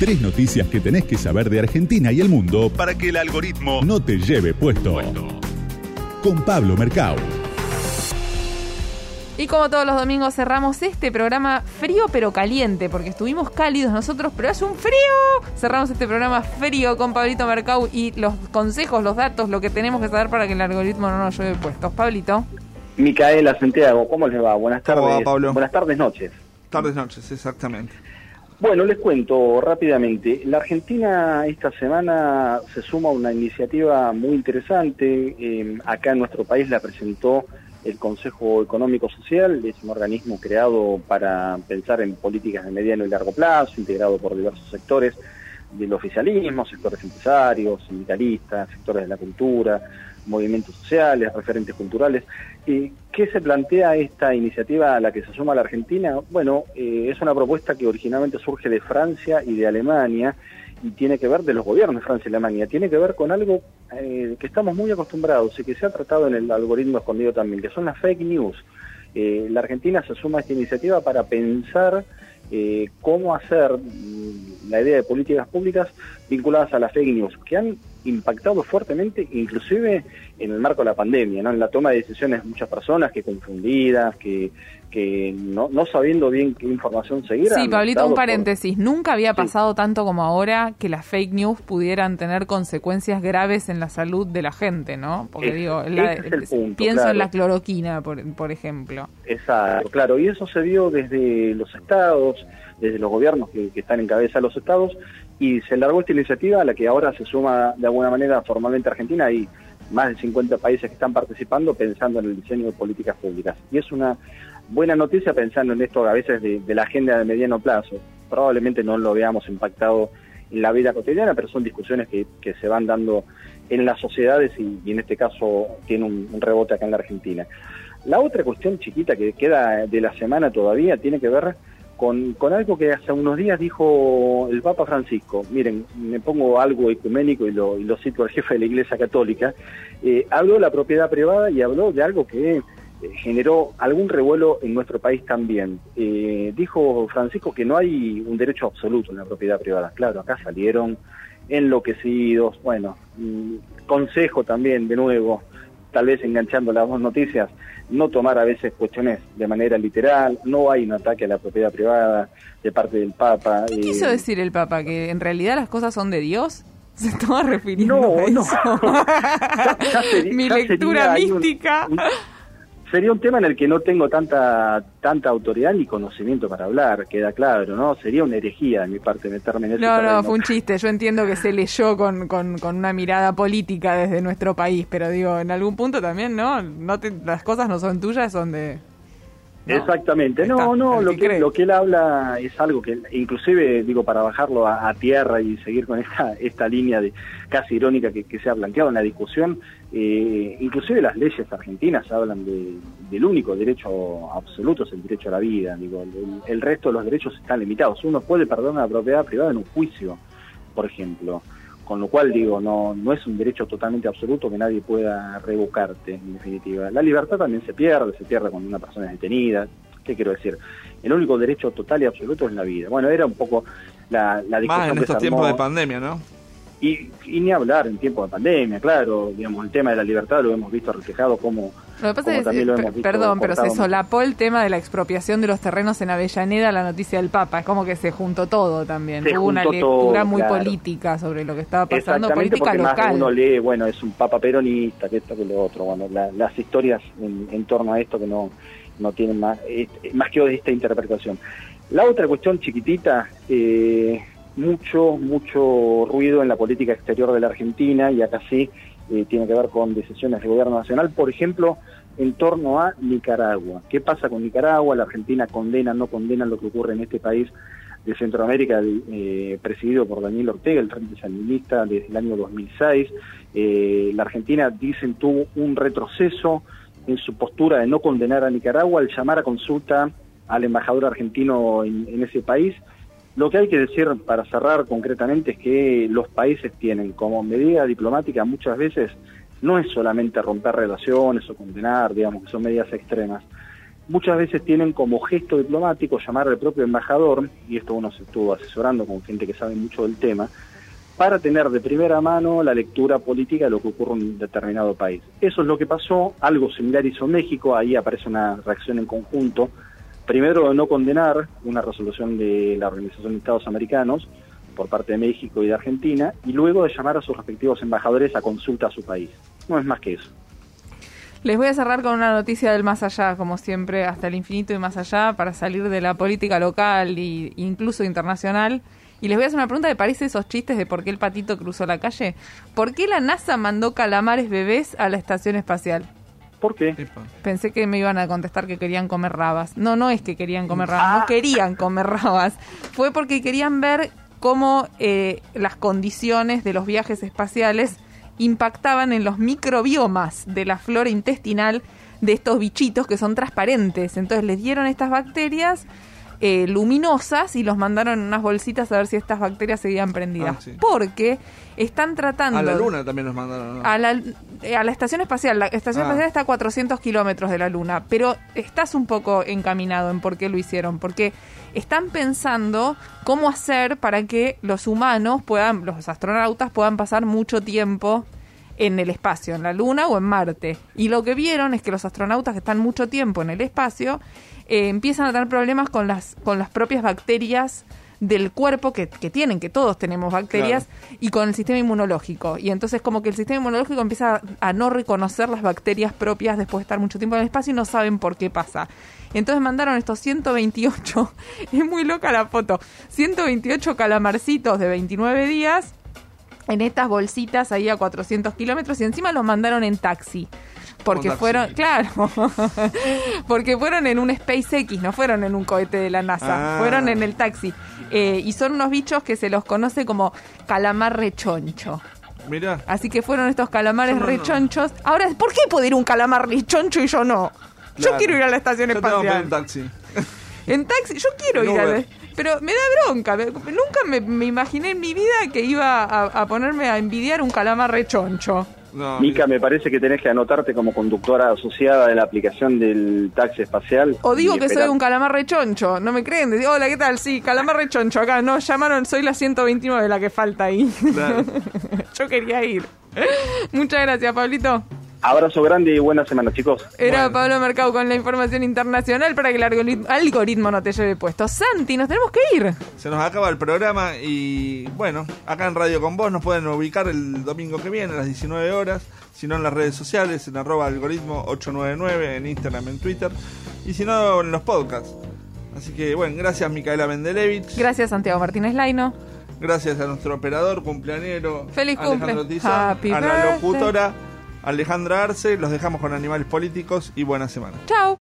Tres noticias que tenés que saber de Argentina y el mundo para que el algoritmo no te lleve puesto. Con Pablo Mercado. Y como todos los domingos cerramos este programa frío pero caliente, porque estuvimos cálidos nosotros, pero hace un frío. Cerramos este programa frío con Pablito Mercado y los consejos, los datos, lo que tenemos que saber para que el algoritmo no nos lleve puestos. Pablito. Micaela Santiago, ¿cómo les va? Buenas tardes. Pablo? Buenas tardes, noches. Tardes, noches, exactamente. Bueno, les cuento rápidamente. La Argentina esta semana se suma a una iniciativa muy interesante. Eh, acá en nuestro país la presentó el Consejo Económico Social, es un organismo creado para pensar en políticas de mediano y largo plazo, integrado por diversos sectores del oficialismo, sectores empresarios, sindicalistas, sectores de la cultura, movimientos sociales, referentes culturales. Eh, ¿Qué se plantea esta iniciativa a la que se suma la Argentina? Bueno, eh, es una propuesta que originalmente surge de Francia y de Alemania y tiene que ver de los gobiernos de Francia y Alemania, tiene que ver con algo eh, que estamos muy acostumbrados y que se ha tratado en el algoritmo escondido también, que son las fake news. Eh, la Argentina se suma a esta iniciativa para pensar eh, cómo hacer mm, la idea de políticas públicas vinculadas a las fake news, que han impactado fuertemente, inclusive en el marco de la pandemia, ¿no? en la toma de decisiones muchas personas que confundidas, que, que no, no sabiendo bien qué información seguir. Sí, Pablito, un paréntesis. Nunca había pasado tanto como ahora que las fake news pudieran tener consecuencias graves en la salud de la gente, ¿no? Porque digo, pienso en la cloroquina, por, por ejemplo. Exacto, claro. Y eso se vio desde los estados, desde los gobiernos que, que están en cabeza de los estados, y se largó esta iniciativa a la que ahora se suma de alguna manera formalmente Argentina y más de 50 países que están participando pensando en el diseño de políticas públicas. Y es una buena noticia pensando en esto a veces de, la agenda de mediano plazo. Probablemente no lo veamos impactado en la vida cotidiana, pero son discusiones que, se van dando en las sociedades y, en este caso tiene un, rebote acá en la Argentina. La otra cuestión chiquita que queda de la semana todavía tiene que ver con, algo que hace unos días dijo el Papa Francisco. Miren, me pongo algo ecuménico y lo, y lo cito al jefe de la Iglesia Católica. Eh, habló de la propiedad privada y habló de algo que eh, generó algún revuelo en nuestro país también. Eh, dijo Francisco que no hay un derecho absoluto en la propiedad privada. Claro, acá salieron enloquecidos, bueno, mm, consejo también, de nuevo, tal vez enganchando las dos noticias, no tomar a veces cuestiones de manera literal, no hay un ataque a la propiedad privada de parte del Papa. ¿Qué quiso eh, decir el Papa? ¿Que en realidad las cosas son de Dios? ¿Se estaba refiriendo a eso? No, Mi lectura mística sería un tema en el que no tengo tanta tanta autoridad ni conocimiento para hablar, queda claro, ¿no? Sería una herejía de mi parte meterme en ese No, no, fue un chiste. Yo entiendo que se leyó con, con, con, una mirada política desde nuestro país, pero digo, en algún punto también, ¿no? no las cosas no son tuyas, son de, Exactamente, no, no, lo que, lo que él habla es algo que inclusive, digo, para bajarlo a, tierra y seguir con esta, esta línea de casi irónica que, se ha planteado en la discusión, eh, inclusive las leyes argentinas hablan de, del único derecho absoluto, es el derecho a la vida, digo, el, el resto de los derechos están limitados, uno puede perder una propiedad privada en un juicio, por ejemplo, con lo cual digo, no, no es un derecho totalmente absoluto que nadie pueda revocarte, en definitiva. La libertad también se pierde, se pierde cuando una persona es detenida. ¿Qué quiero decir? El único derecho total y absoluto es la vida. Bueno, era un poco la, la discusión. Más en estos tiempos de pandemia, ¿no? Y, ni hablar en tiempos de pandemia, claro, digamos, el tema de la libertad lo hemos visto reflejado como... Lo que pasa es, perdón, pero se solapó el tema de la expropiación de los terrenos en Avellaneda, la noticia del Papa, es como que se juntó todo también, hubo una lectura muy política sobre lo que estaba pasando, política local. uno lee, bueno, es un Papa peronista, que esto, que lo otro, bueno, las historias en, torno a esto que no, no tienen más, más que esta interpretación. La otra cuestión chiquitita, eh, mucho, mucho ruido en la política exterior de la Argentina y acá sí eh, tiene que ver con decisiones del gobierno nacional, por ejemplo, en torno a Nicaragua. ¿Qué pasa con Nicaragua? La Argentina condena, no condena lo que ocurre en este país de Centroamérica, eh, presidido por Daniel Ortega, el Frente Sandinista, desde el año 2006. Eh, la Argentina, dicen, tuvo un retroceso en su postura de no condenar a Nicaragua al llamar a consulta al embajador argentino en ese país lo que hay que decir para cerrar concretamente es que los países tienen como medida diplomática muchas veces no es solamente romper relaciones o condenar, digamos que son medidas extremas. muchas veces tienen como gesto diplomático llamar al propio embajador, y esto uno se estuvo asesorando con gente que sabe mucho del tema, para tener de primera mano la lectura política de lo que ocurre en un determinado país. Eso es lo que pasó, algo similar hizo México, ahí aparece una reacción en conjunto, primero no condenar una resolución de la Organización de Estados Americanos por parte de México y de Argentina, y luego de llamar a sus respectivos embajadores a consulta a su país. No es más que eso. Les voy a cerrar con una noticia del más allá, como siempre, hasta el infinito y más allá, para salir de la política local e incluso internacional. Y les voy a hacer una pregunta que parece esos chistes de por qué el patito cruzó la calle. ¿Por qué la NASA mandó calamares bebés a la estación espacial? ¿Por qué? Pensé que me iban a contestar que querían comer rabas. No, no es que querían comer rabas, no ah. querían comer rabas. Fue porque querían ver cómo eh, las condiciones de los viajes espaciales impactaban en los microbiomas de la flora intestinal de estos bichitos que son transparentes. Entonces les dieron estas bacterias eh, luminosas y los mandaron en unas bolsitas a ver si estas bacterias seguían prendidas. Ah, Porque están tratando... A la Luna también los mandaron. A, la, eh, a la Estación Espacial. La Estación ah. Espacial está a 400 kilómetros de la Luna, pero estás un poco encaminado en por qué lo hicieron. Porque están pensando cómo hacer para que los humanos puedan, los astronautas puedan pasar mucho tiempo en el espacio, en la Luna o en Marte. Y lo que vieron es que los astronautas que están mucho tiempo en el espacio eh, empiezan a tener problemas con las, con las propias bacterias del cuerpo que, que tienen, que todos tenemos bacterias, y con el sistema inmunológico. Y entonces como que el sistema inmunológico empieza a no reconocer las bacterias propias después de estar mucho tiempo en el espacio y no saben por qué pasa. Entonces mandaron estos 128, es muy loca la foto, 128 calamarcitos de 29 días en estas bolsitas ahí a 400 kilómetros y encima los mandaron en taxi porque fueron, claro, porque fueron en un SpaceX, no fueron en un cohete de la NASA, ah. fueron en el taxi. Eh, y son unos bichos que se los conoce como calamar rechoncho. Mira. Así que fueron estos calamares rechonchos. Ahora, ¿por qué puede ir un calamar rechoncho y yo no? Yo quiero ir a la estación espacial. en taxi. En taxi, yo quiero ir a la... Pero me da bronca. Nunca me, imaginé en mi vida que iba a, a ponerme a envidiar un calamar rechoncho. Mica, me parece que tenés que anotarte como conductora asociada de la aplicación del taxi espacial. O digo que soy un calamar rechoncho, ¿no me creen? Digo, hola, ¿qué tal? Sí, calamar rechoncho, acá, no, llamaron, soy la 129 la que falta ahí. Yo quería ir. Muchas gracias, Pablito. Abrazo grande y buena semana, chicos. Era Pablo Mercado con la información internacional para que el algoritmo no te lleve puesto. Santi, nos tenemos que ir. Se nos acaba el programa y bueno, acá en Radio con Vos nos pueden ubicar el domingo que viene a las 19 horas, si no en las redes sociales, en arroba algoritmo 899, en Instagram, en Twitter, y si no en los podcasts. Así que bueno, gracias Micaela Mendelevich. Gracias Santiago Martínez Laino. Gracias a nuestro operador, cumpleañero. Feliz Alejandro cumple. a la locutora. Alejandra Arce, los dejamos con animales políticos y buena semana. Chao.